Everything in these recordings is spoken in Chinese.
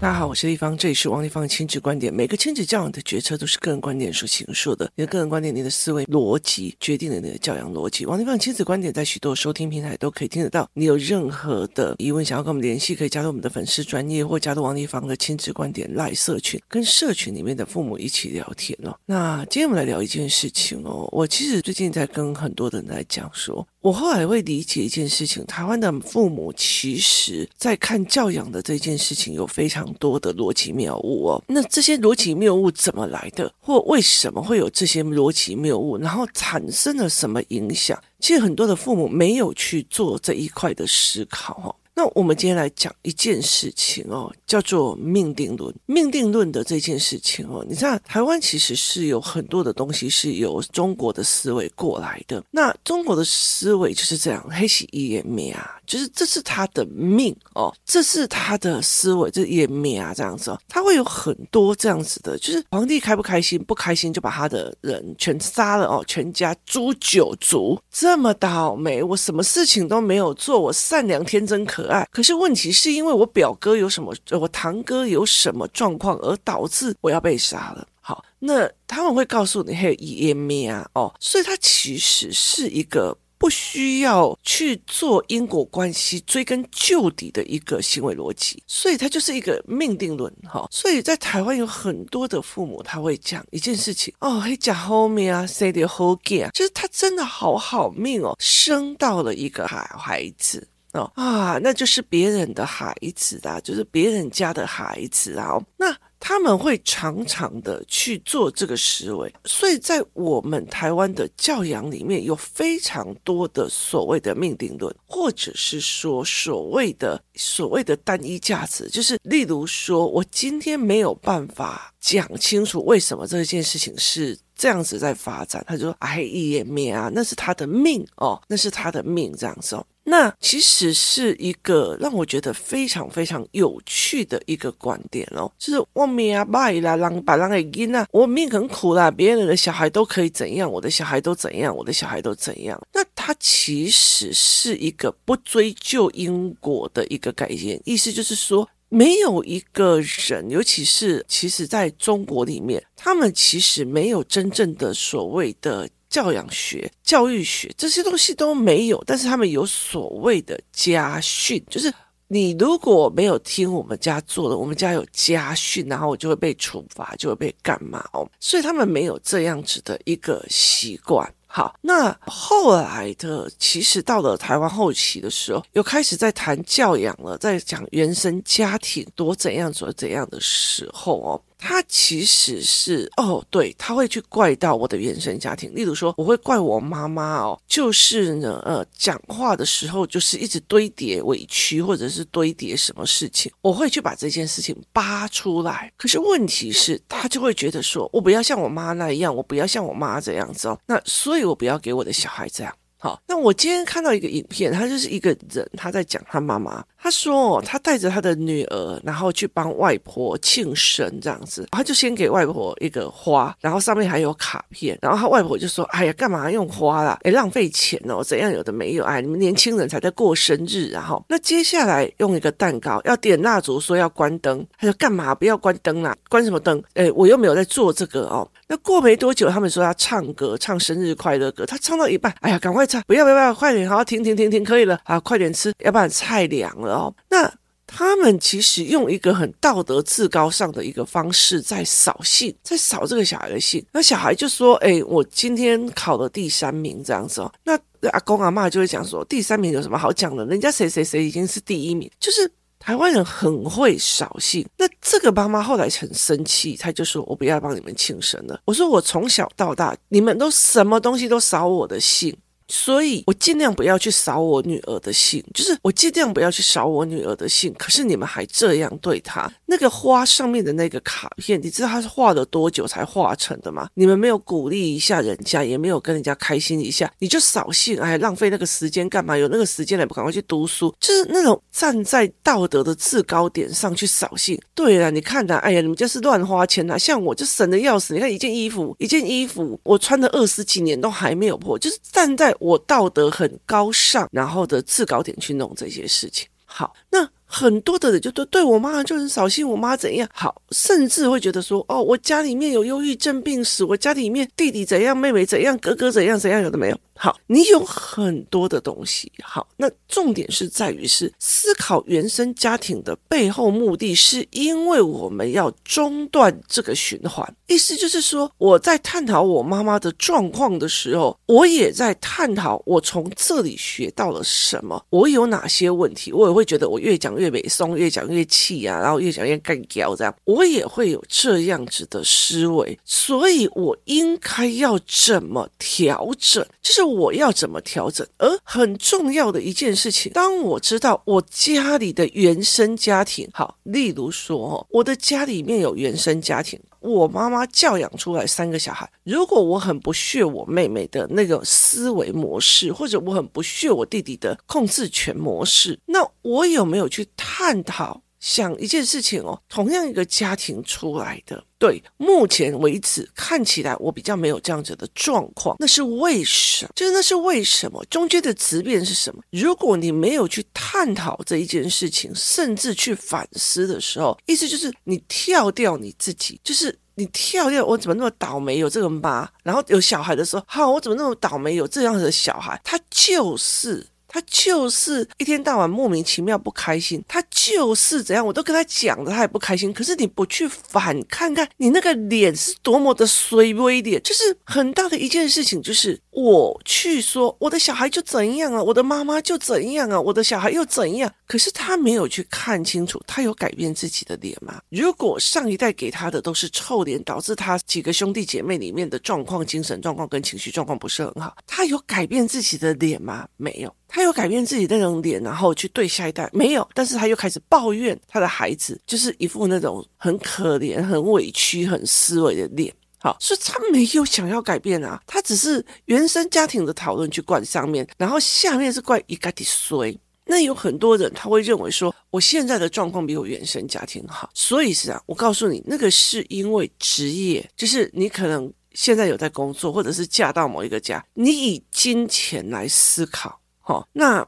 大家好，我是丽芳，这里是王立芳的亲子观点。每个亲子教养的决策都是个人观点所形塑的，你的个人观点、你的思维逻辑决定了你的教养逻辑。王立芳亲子观点在许多收听平台都可以听得到。你有任何的疑问想要跟我们联系，可以加入我们的粉丝专业，或加入王立芳的亲子观点赖社群，跟社群里面的父母一起聊天哦。那今天我们来聊一件事情哦，我其实最近在跟很多人在讲说。我后来会理解一件事情，台湾的父母其实在看教养的这件事情有非常多的逻辑谬误哦。那这些逻辑谬误怎么来的，或为什么会有这些逻辑谬误，然后产生了什么影响？其实很多的父母没有去做这一块的思考哦。那我们今天来讲一件事情哦，叫做命定论。命定论的这件事情哦，你知道台湾其实是有很多的东西是由中国的思维过来的。那中国的思维就是这样，黑喜一眼灭啊，就是这是他的命哦，这是他的思维，这也灭啊这样子哦，他会有很多这样子的，就是皇帝开不开心，不开心就把他的人全杀了哦，全家诛九族，这么倒霉，我什么事情都没有做，我善良天真可。可是问题是因为我表哥有什么，我堂哥有什么状况，而导致我要被杀了。好，那他们会告诉你，嘿，湮灭啊，哦，所以它其实是一个不需要去做因果关系、追根究底的一个行为逻辑，所以它就是一个命定论。哈，所以在台湾有很多的父母他会讲一件事情，哦，嘿，讲后面啊，生的好囝，就是他真的好好命哦，生到了一个孩孩子。哦啊，那就是别人的孩子啊，就是别人家的孩子啊。那他们会常常的去做这个思维，所以在我们台湾的教养里面有非常多的所谓的命定论，或者是说所谓的所谓的单一价值，就是例如说我今天没有办法讲清楚为什么这件事情是这样子在发展，他就说哎，一眼灭啊，那是他的命哦，那是他的命这样子哦。那其实是一个让我觉得非常非常有趣的一个观点哦，就是我命啊，歹啦，让把人给阴啊，我命很苦啦，别人的小孩都可以怎样，我的小孩都怎样，我的小孩都怎样。那它其实是一个不追究因果的一个概念，意思就是说，没有一个人，尤其是其实在中国里面，他们其实没有真正的所谓的。教养学、教育学这些东西都没有，但是他们有所谓的家训，就是你如果没有听我们家做的，我们家有家训，然后我就会被处罚，就会被干嘛哦。所以他们没有这样子的一个习惯。好，那后来的其实到了台湾后期的时候，又开始在谈教养了，在讲原生家庭多怎样做怎样的时候哦。他其实是哦，对，他会去怪到我的原生家庭。例如说，我会怪我妈妈哦，就是呢，呃，讲话的时候就是一直堆叠委屈，或者是堆叠什么事情，我会去把这件事情扒出来。可是问题是，他就会觉得说，我不要像我妈那一样，我不要像我妈这样子哦。那所以，我不要给我的小孩这样。好，那我今天看到一个影片，他就是一个人，他在讲他妈妈。他说，他带着他的女儿，然后去帮外婆庆生这样子。他就先给外婆一个花，然后上面还有卡片。然后他外婆就说：“哎呀，干嘛用花啦？哎，浪费钱哦，怎样有的没有？哎，你们年轻人才在过生日，然后那接下来用一个蛋糕，要点蜡烛，说要关灯。他说干嘛？不要关灯啦，关什么灯？哎，我又没有在做这个哦。那过没多久，他们说要唱歌，唱生日快乐歌。他唱到一半，哎呀，赶快唱，不要不要不要，快点，好，停停停停，可以了，啊，快点吃，要不然菜凉了。”哦，那他们其实用一个很道德至高尚的一个方式在扫兴，在扫这个小孩的兴。那小孩就说：“哎，我今天考了第三名，这样子哦。”那阿公阿嬷就会讲说：“第三名有什么好讲的？人家谁谁谁已经是第一名。”就是台湾人很会扫兴。那这个妈妈后来很生气，她就说：“我不要帮你们庆生了。”我说：“我从小到大，你们都什么东西都扫我的兴。”所以我尽量不要去扫我女儿的兴，就是我尽量不要去扫我女儿的兴。可是你们还这样对她，那个花上面的那个卡片，你知道她是画了多久才画成的吗？你们没有鼓励一下人家，也没有跟人家开心一下，你就扫兴，哎，浪费那个时间干嘛？有那个时间来不赶快去读书？就是那种站在道德的制高点上去扫兴。对了，你看呐，哎呀，你们就是乱花钱呐，像我就省得要死。你看一件衣服，一件衣服，我穿了二十几年都还没有破，就是站在。我道德很高尚，然后的制高点去弄这些事情。好，那很多的人就都对我妈就很扫兴，我妈怎样好，甚至会觉得说，哦，我家里面有忧郁症病史，我家里面弟弟怎样，妹妹怎样，哥哥怎样怎样，有的没有。好，你有很多的东西。好，那重点是在于是思考原生家庭的背后目的，是因为我们要中断这个循环。意思就是说，我在探讨我妈妈的状况的时候，我也在探讨我从这里学到了什么，我有哪些问题，我也会觉得我越讲越美松，越讲越气啊，然后越讲越干譙这样，我也会有这样子的思维，所以我应该要怎么调整？就是。我要怎么调整？而很重要的一件事情，当我知道我家里的原生家庭，好，例如说，我的家里面有原生家庭，我妈妈教养出来三个小孩。如果我很不屑我妹妹的那个思维模式，或者我很不屑我弟弟的控制权模式，那我有没有去探讨？想一件事情哦，同样一个家庭出来的，对，目前为止看起来我比较没有这样子的状况，那是为什么？就是那是为什么？中间的质变是什么？如果你没有去探讨这一件事情，甚至去反思的时候，意思就是你跳掉你自己，就是你跳掉我怎么那么倒霉有这个妈，然后有小孩的时候，好，我怎么那么倒霉有这样子的小孩？他就是。他就是一天到晚莫名其妙不开心，他就是怎样，我都跟他讲了，他也不开心。可是你不去反看看，你那个脸是多么的衰微脸，就是很大的一件事情，就是我去说我的小孩就怎样啊，我的妈妈就怎样啊，我的小孩又怎样？可是他没有去看清楚，他有改变自己的脸吗？如果上一代给他的都是臭脸，导致他几个兄弟姐妹里面的状况、精神状况跟情绪状况不是很好，他有改变自己的脸吗？没有。他有改变自己那种脸，然后去对下一代没有，但是他又开始抱怨他的孩子，就是一副那种很可怜、很委屈、很思维的脸。好，所以他没有想要改变啊，他只是原生家庭的讨论去灌上面，然后下面是怪一个的衰。那有很多人他会认为说，我现在的状况比我原生家庭好，所以是啊，我告诉你，那个是因为职业，就是你可能现在有在工作，或者是嫁到某一个家，你以金钱来思考。好，那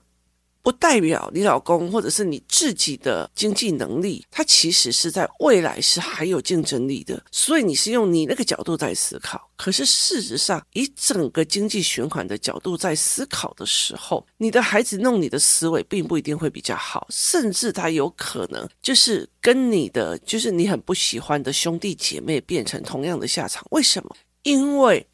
不代表你老公或者是你自己的经济能力，他其实是在未来是还有竞争力的，所以你是用你那个角度在思考。可是事实上，以整个经济循环的角度在思考的时候，你的孩子弄你的思维并不一定会比较好，甚至他有可能就是跟你的就是你很不喜欢的兄弟姐妹变成同样的下场。为什么？因为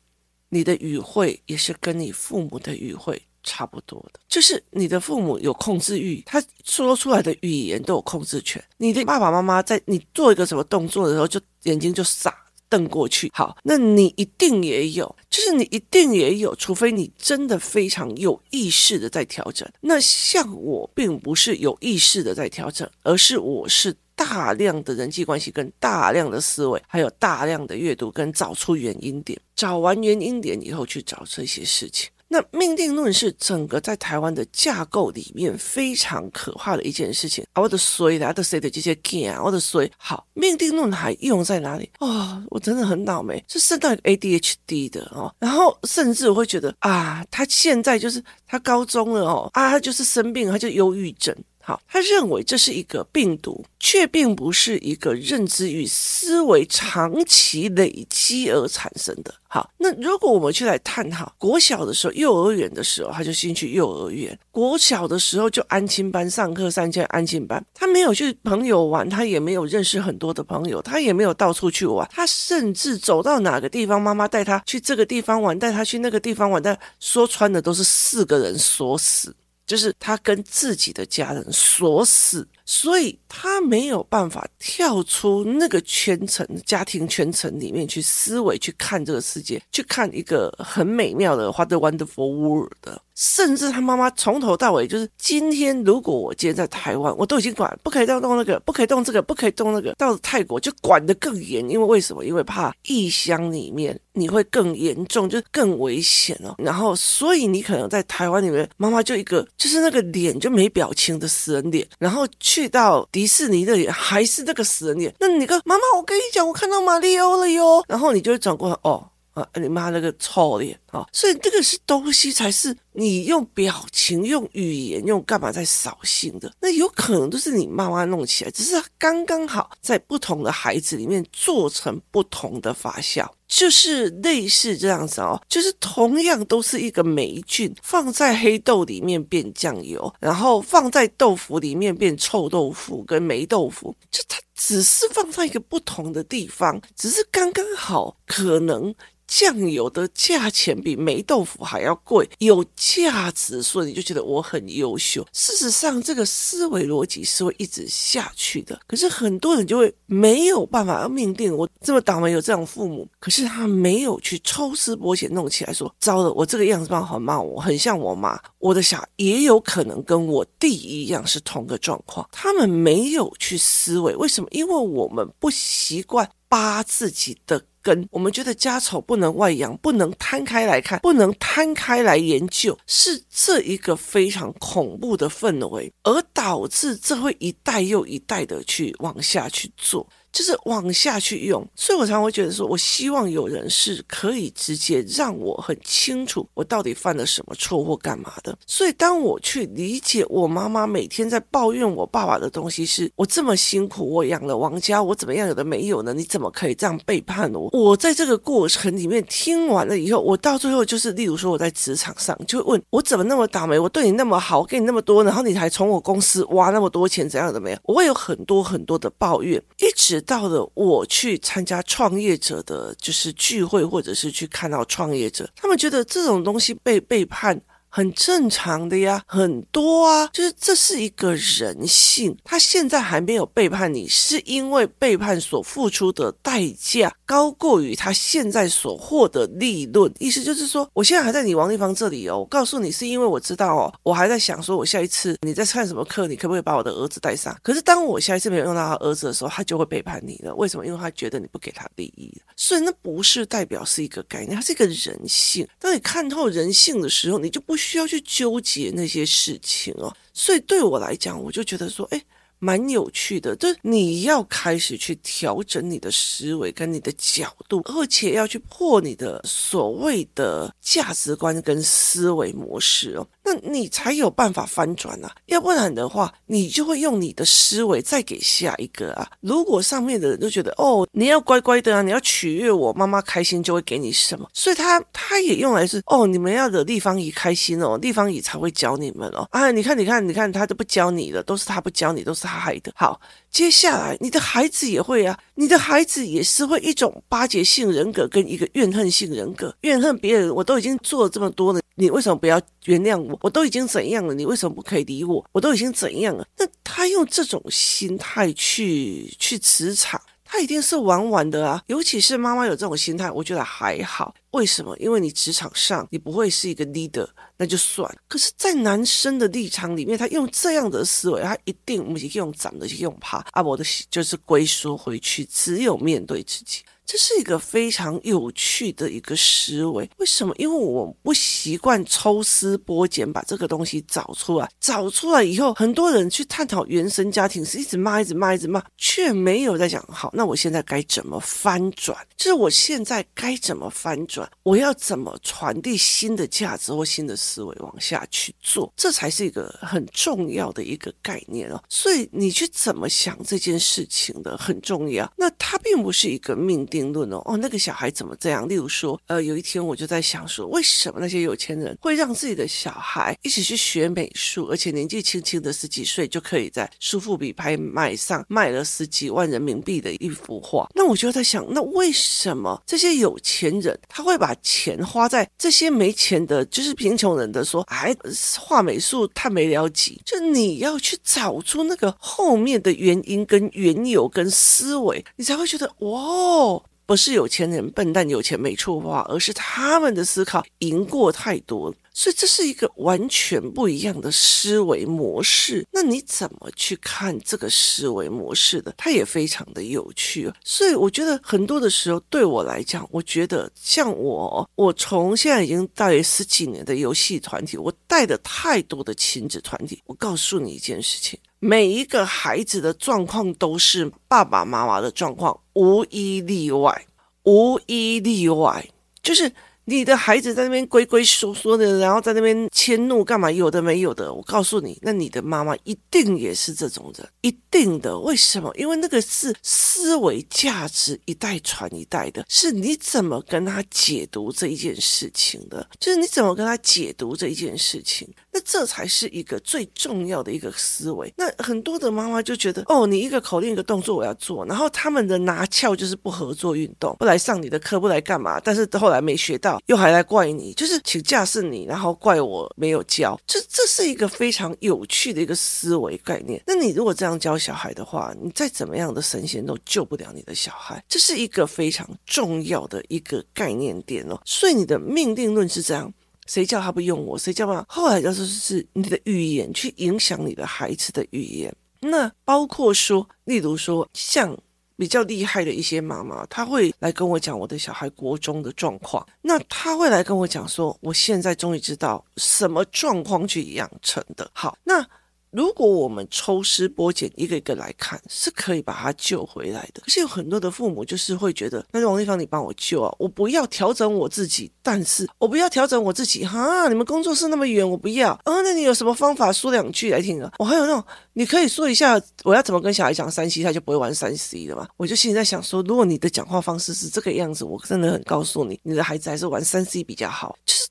你的语汇也是跟你父母的语汇。差不多的，就是你的父母有控制欲，他说出来的语言都有控制权。你的爸爸妈妈在你做一个什么动作的时候，就眼睛就傻瞪过去。好，那你一定也有，就是你一定也有，除非你真的非常有意识的在调整。那像我，并不是有意识的在调整，而是我是大量的人际关系跟大量的思维，还有大量的阅读跟找出原因点，找完原因点以后去找这些事情。那命定论是整个在台湾的架构里面非常可怕的一件事情。啊，我的衰的，我的谁的这些 g 啊，我的衰。好，命定论还用在哪里？哦，我真的很倒霉，是生到一个 ADHD 的哦。然后甚至我会觉得啊，他现在就是他高中了哦，啊，他就是生病，他就忧郁症。好，他认为这是一个病毒，却并不是一个认知与思维长期累积而产生的。好，那如果我们去来探讨，国小的时候、幼儿园的时候，他就先去幼儿园；国小的时候就安亲班上课，三千安亲班，他没有去朋友玩，他也没有认识很多的朋友，他也没有到处去玩，他甚至走到哪个地方，妈妈带他去这个地方玩，带他去那个地方玩，但说穿的都是四个人锁死。就是他跟自己的家人锁死。所以他没有办法跳出那个圈层、家庭圈层里面去思维、去看这个世界、去看一个很美妙的 What a Wonderful World。甚至他妈妈从头到尾就是：今天如果我今天在台湾，我都已经管不可以动动那个，不可以动这个，不可以动那个。到了泰国就管得更严，因为为什么？因为怕异乡里面你会更严重，就更危险哦。然后，所以你可能在台湾里面，妈妈就一个就是那个脸就没表情的死人脸，然后。去到迪士尼那里还是那个死人脸，那你个妈妈，我跟你讲，我看到马里奥了哟。然后你就会转过来，哦啊，你妈那个臭脸啊！所以这个是东西才是你用表情、用语言、用干嘛在扫兴的。那有可能都是你妈妈弄起来，只是刚刚好在不同的孩子里面做成不同的发酵。就是类似这样子哦，就是同样都是一个霉菌，放在黑豆里面变酱油，然后放在豆腐里面变臭豆腐跟霉豆腐，就它只是放在一个不同的地方，只是刚刚好可能。酱油的价钱比霉豆腐还要贵，有价值，所以你就觉得我很优秀。事实上，这个思维逻辑是会一直下去的。可是很多人就会没有办法要命定我这么倒霉有这样父母，可是他没有去抽丝剥茧弄起来说，糟了，我这个样子好骂我，很像我妈，我的小孩也有可能跟我弟一样是同个状况。他们没有去思维，为什么？因为我们不习惯扒自己的。跟我们觉得家丑不能外扬，不能摊开来看，不能摊开来研究，是这一个非常恐怖的氛围，而导致这会一代又一代的去往下去做。就是往下去用，所以我常常会觉得说，我希望有人是可以直接让我很清楚我到底犯了什么错或干嘛的。所以当我去理解我妈妈每天在抱怨我爸爸的东西是，我这么辛苦，我养了王家，我怎么样有的没有呢？你怎么可以这样背叛我？我在这个过程里面听完了以后，我到最后就是，例如说我在职场上就会问我怎么那么倒霉？我对你那么好，我给你那么多，然后你还从我公司挖那么多钱，怎样的没有？我会有很多很多的抱怨，一直。到了我去参加创业者的就是聚会，或者是去看到创业者，他们觉得这种东西被背叛。很正常的呀，很多啊，就是这是一个人性。他现在还没有背叛你，是因为背叛所付出的代价高过于他现在所获得利润。意思就是说，我现在还在你王立芳这里哦，我告诉你是因为我知道哦，我还在想说，我下一次你在看什么课，你可不可以把我的儿子带上？可是当我下一次没有用到他儿子的时候，他就会背叛你了。为什么？因为他觉得你不给他利益，所以那不是代表是一个概念，它是一个人性。当你看透人性的时候，你就不需。需要去纠结那些事情哦，所以对我来讲，我就觉得说，哎。蛮有趣的，就是你要开始去调整你的思维跟你的角度，而且要去破你的所谓的价值观跟思维模式哦，那你才有办法翻转啊，要不然的话，你就会用你的思维再给下一个啊。如果上面的人都觉得哦，你要乖乖的啊，你要取悦我妈妈开心，就会给你什么，所以他他也用来是哦，你们要惹立方姨开心哦，立方姨才会教你们哦。啊，你看，你看，你看，他都不教你了，都是他不教你，都是他。害的好，接下来你的孩子也会啊，你的孩子也是会一种巴结性人格跟一个怨恨性人格，怨恨别人，我都已经做了这么多了，你为什么不要原谅我？我都已经怎样了，你为什么不可以理我？我都已经怎样了？那他用这种心态去去磁场。他一定是玩玩的啊，尤其是妈妈有这种心态，我觉得还好。为什么？因为你职场上你不会是一个 leader，那就算。可是，在男生的立场里面，他用这样的思维，他一定不用长的，用怕啊，我的就是龟缩回去，只有面对自己。这是一个非常有趣的一个思维，为什么？因为我不习惯抽丝剥茧把这个东西找出来，找出来以后，很多人去探讨原生家庭是一直骂、一直骂、一直骂，却没有在讲好，那我现在该怎么翻转？就是我现在该怎么翻转？我要怎么传递新的价值或新的思维往下去做？这才是一个很重要的一个概念哦。所以你去怎么想这件事情的很重要。那它并不是一个命定。定论哦，哦，那个小孩怎么这样？例如说，呃，有一天我就在想说，为什么那些有钱人会让自己的小孩一起去学美术，而且年纪轻轻的十几岁就可以在苏富比拍卖上卖了十几万人民币的一幅画？那我就在想，那为什么这些有钱人他会把钱花在这些没钱的，就是贫穷人的说，哎，画美术太没了解，就你要去找出那个后面的原因跟缘由跟思维，你才会觉得哇哦。不是有钱人笨蛋，有钱没处花，而是他们的思考赢过太多了，所以这是一个完全不一样的思维模式。那你怎么去看这个思维模式的？它也非常的有趣。所以我觉得很多的时候，对我来讲，我觉得像我，我从现在已经带十几年的游戏团体，我带的太多的亲子团体。我告诉你一件事情。每一个孩子的状况都是爸爸妈妈的状况，无一例外，无一例外。就是。你的孩子在那边龟龟缩缩的，然后在那边迁怒干嘛？有的没有的，我告诉你，那你的妈妈一定也是这种人，一定的。为什么？因为那个是思维价值一代传一代的，是你怎么跟他解读这一件事情的，就是你怎么跟他解读这一件事情，那这才是一个最重要的一个思维。那很多的妈妈就觉得，哦，你一个口令一个动作我要做，然后他们的拿翘就是不合作运动，不来上你的课，不来干嘛？但是后来没学到。又还来怪你，就是请假是你，然后怪我没有教，这这是一个非常有趣的一个思维概念。那你如果这样教小孩的话，你再怎么样的神仙都救不了你的小孩，这是一个非常重要的一个概念点哦。所以你的命定论是这样，谁叫他不用我，谁叫他后来就是是你的语言去影响你的孩子的语言，那包括说，例如说像。比较厉害的一些妈妈，她会来跟我讲我的小孩国中的状况。那她会来跟我讲说，我现在终于知道什么状况去养成的。好，那。如果我们抽丝剥茧一个一个来看，是可以把他救回来的。可是有很多的父母就是会觉得，那王丽芳，你帮我救啊！我不要调整我自己，但是我不要调整我自己哈！你们工作室那么远，我不要。啊，那你有什么方法说两句来听啊？我还有那种，你可以说一下，我要怎么跟小孩讲三 C，他就不会玩三 C 了嘛？我就心里在想说，如果你的讲话方式是这个样子，我真的很告诉你，你的孩子还是玩三 C 比较好。就是。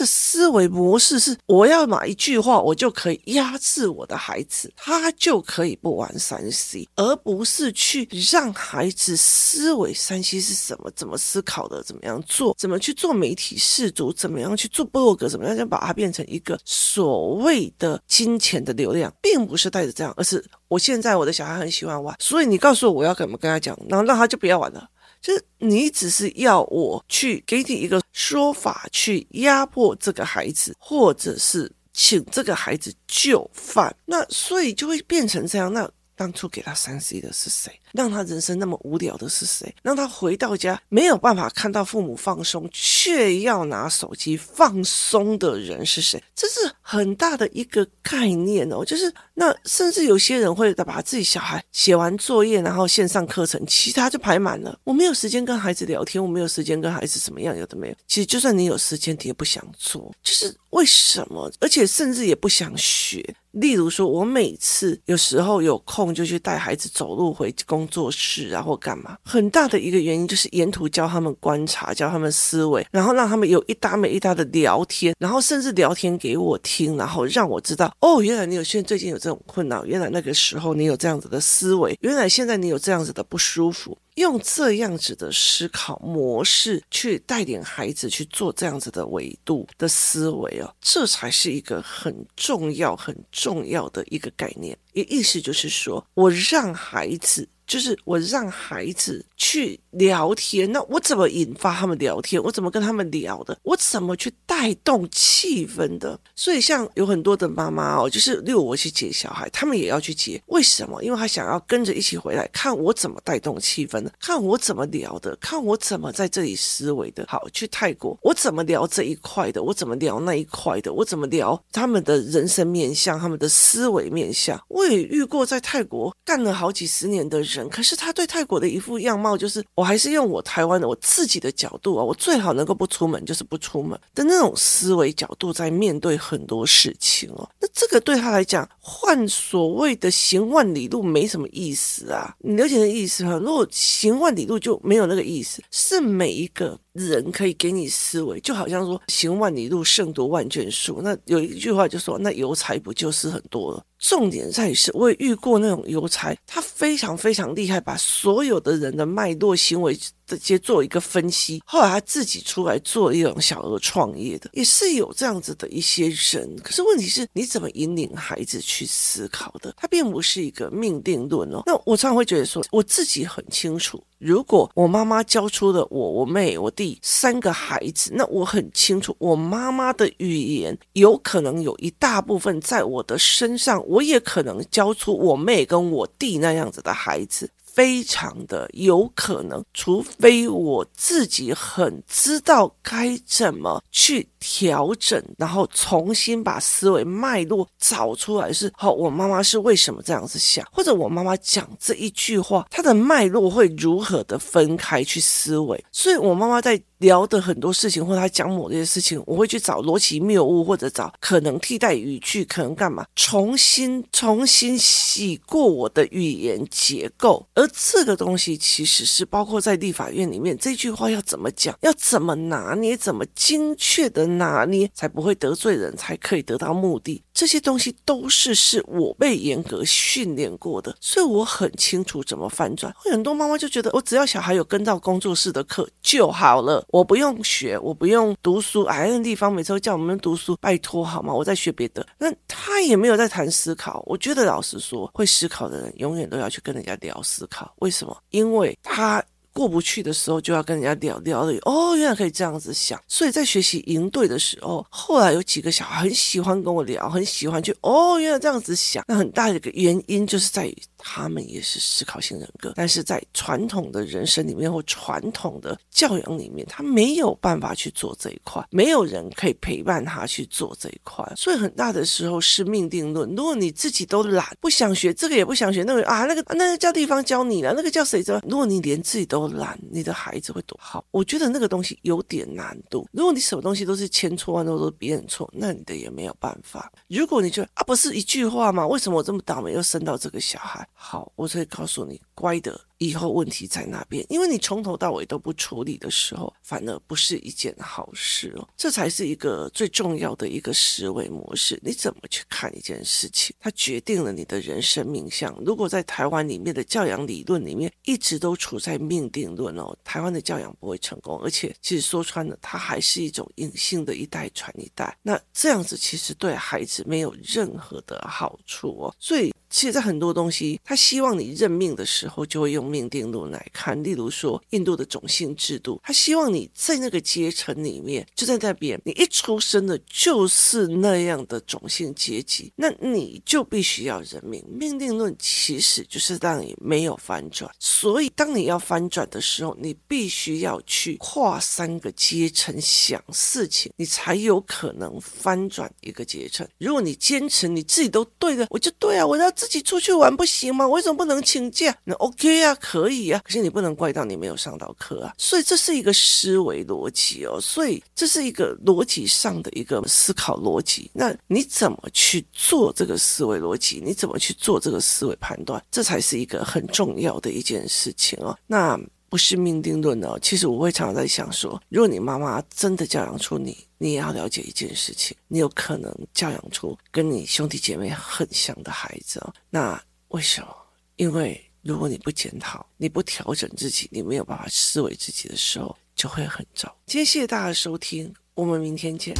的思维模式是，我要哪一句话，我就可以压制我的孩子，他就可以不玩三 C，而不是去让孩子思维三 C 是什么，怎么思考的，怎么样做，怎么去做媒体识读，怎么样去做部落格，怎么样就把它变成一个所谓的金钱的流量，并不是带着这样，而是我现在我的小孩很喜欢玩，所以你告诉我我要怎么跟他讲，然后让他就不要玩了。就是你只是要我去给你一个说法，去压迫这个孩子，或者是请这个孩子就范，那所以就会变成这样。那当初给他三 C 的是谁？让他人生那么无聊的是谁？让他回到家没有办法看到父母放松，却要拿手机放松的人是谁？这是很大的一个概念哦。就是那甚至有些人会把自己小孩写完作业，然后线上课程，其他就排满了。我没有时间跟孩子聊天，我没有时间跟孩子怎么样，有的没有。其实就算你有时间，你也不想做。就是为什么？而且甚至也不想学。例如说，我每次有时候有空就去带孩子走路回公。工作室啊，或干嘛？很大的一个原因就是沿途教他们观察，教他们思维，然后让他们有一搭没一搭的聊天，然后甚至聊天给我听，然后让我知道哦，原来你有现在最近有这种困扰，原来那个时候你有这样子的思维，原来现在你有这样子的不舒服。用这样子的思考模式去带领孩子去做这样子的维度的思维哦，这才是一个很重要、很重要的一个概念。也意思就是说，我让孩子。就是我让孩子去聊天，那我怎么引发他们聊天？我怎么跟他们聊的？我怎么去带动气氛的？所以像有很多的妈妈哦，就是六我去接小孩，他们也要去接。为什么？因为他想要跟着一起回来，看我怎么带动气氛的，看我怎么聊的，看我怎么在这里思维的。好，去泰国，我怎么聊这一块的？我怎么聊那一块的？我怎么聊他们的人生面向，他们的思维面向？我也遇过在泰国干了好几十年的人。可是他对泰国的一副样貌，就是我还是用我台湾的我自己的角度啊，我最好能够不出门就是不出门的那种思维角度，在面对很多事情哦。那这个对他来讲，换所谓的行万里路没什么意思啊。你了解的意思哈？如果行万里路就没有那个意思，是每一个人可以给你思维，就好像说行万里路胜读万卷书。那有一句话就说，那邮差不就是很多了？重点在于是，我也遇过那种邮差，他非常非常厉害，把所有的人的脉络行为。直接做一个分析，后来他自己出来做一种小额创业的，也是有这样子的一些人。可是问题是，你怎么引领孩子去思考的？他并不是一个命定论哦。那我常常会觉得说，我自己很清楚，如果我妈妈教出了我、我妹、我弟三个孩子，那我很清楚，我妈妈的语言有可能有一大部分在我的身上，我也可能教出我妹跟我弟那样子的孩子。非常的有可能，除非我自己很知道该怎么去调整，然后重新把思维脉络找出来是。是好，我妈妈是为什么这样子想，或者我妈妈讲这一句话，她的脉络会如何的分开去思维。所以，我妈妈在聊的很多事情，或者他讲某些事情，我会去找逻辑谬误，或者找可能替代语句，可能干嘛，重新重新洗过我的语言结构。而这个东西其实是包括在立法院里面，这句话要怎么讲，要怎么拿捏，怎么精确的拿捏，才不会得罪人，才可以得到目的。这些东西都是是我被严格训练过的，所以我很清楚怎么翻转。很多妈妈就觉得，我只要小孩有跟到工作室的课就好了，我不用学，我不用读书。哎，那地方每次都叫我们读书，拜托好吗？我在学别的。那他也没有在谈思考。我觉得老实说，会思考的人永远都要去跟人家聊思考。为什么？因为他。过不去的时候，就要跟人家聊聊的。哦，原来可以这样子想。所以在学习营队的时候，后来有几个小孩很喜欢跟我聊，很喜欢去。哦，原来这样子想。那很大的一个原因就是在于。他们也是思考型人格，但是在传统的人生里面或传统的教养里面，他没有办法去做这一块，没有人可以陪伴他去做这一块，所以很大的时候是命定论。如果你自己都懒，不想学这个也不想学那个啊，那个那个叫地方教你了，那个叫谁教？如果你连自己都懒，你的孩子会多好？我觉得那个东西有点难度。如果你什么东西都是千错万错都是别人错，那你的也没有办法。如果你觉得啊，不是一句话吗？为什么我这么倒霉又生到这个小孩？好，我可以告诉你，乖的。以后问题在那边，因为你从头到尾都不处理的时候，反而不是一件好事哦。这才是一个最重要的一个思维模式。你怎么去看一件事情，它决定了你的人生命相。如果在台湾里面的教养理论里面一直都处在命定论哦，台湾的教养不会成功。而且，其实说穿了，它还是一种隐性的一代传一代。那这样子其实对孩子没有任何的好处哦。所以，其实在很多东西，他希望你认命的时候，就会用。命定论来看，例如说印度的种姓制度，他希望你在那个阶层里面，就在那边，你一出生的就是那样的种姓阶级，那你就必须要认命。命定论其实就是让你没有翻转，所以当你要翻转的时候，你必须要去跨三个阶层想事情，你才有可能翻转一个阶层。如果你坚持你自己都对的，我就对啊，我要自己出去玩不行吗？为什么不能请假？那 OK 啊。可以啊，可是你不能怪到你没有上到课啊，所以这是一个思维逻辑哦，所以这是一个逻辑上的一个思考逻辑。那你怎么去做这个思维逻辑？你怎么去做这个思维判断？这才是一个很重要的一件事情哦。那不是命定论哦。其实我会常常在想说，如果你妈妈真的教养出你，你也要了解一件事情，你有可能教养出跟你兄弟姐妹很像的孩子哦。那为什么？因为。如果你不检讨，你不调整自己，你没有办法思维自己的时候，就会很糟。今天谢谢大家的收听，我们明天见。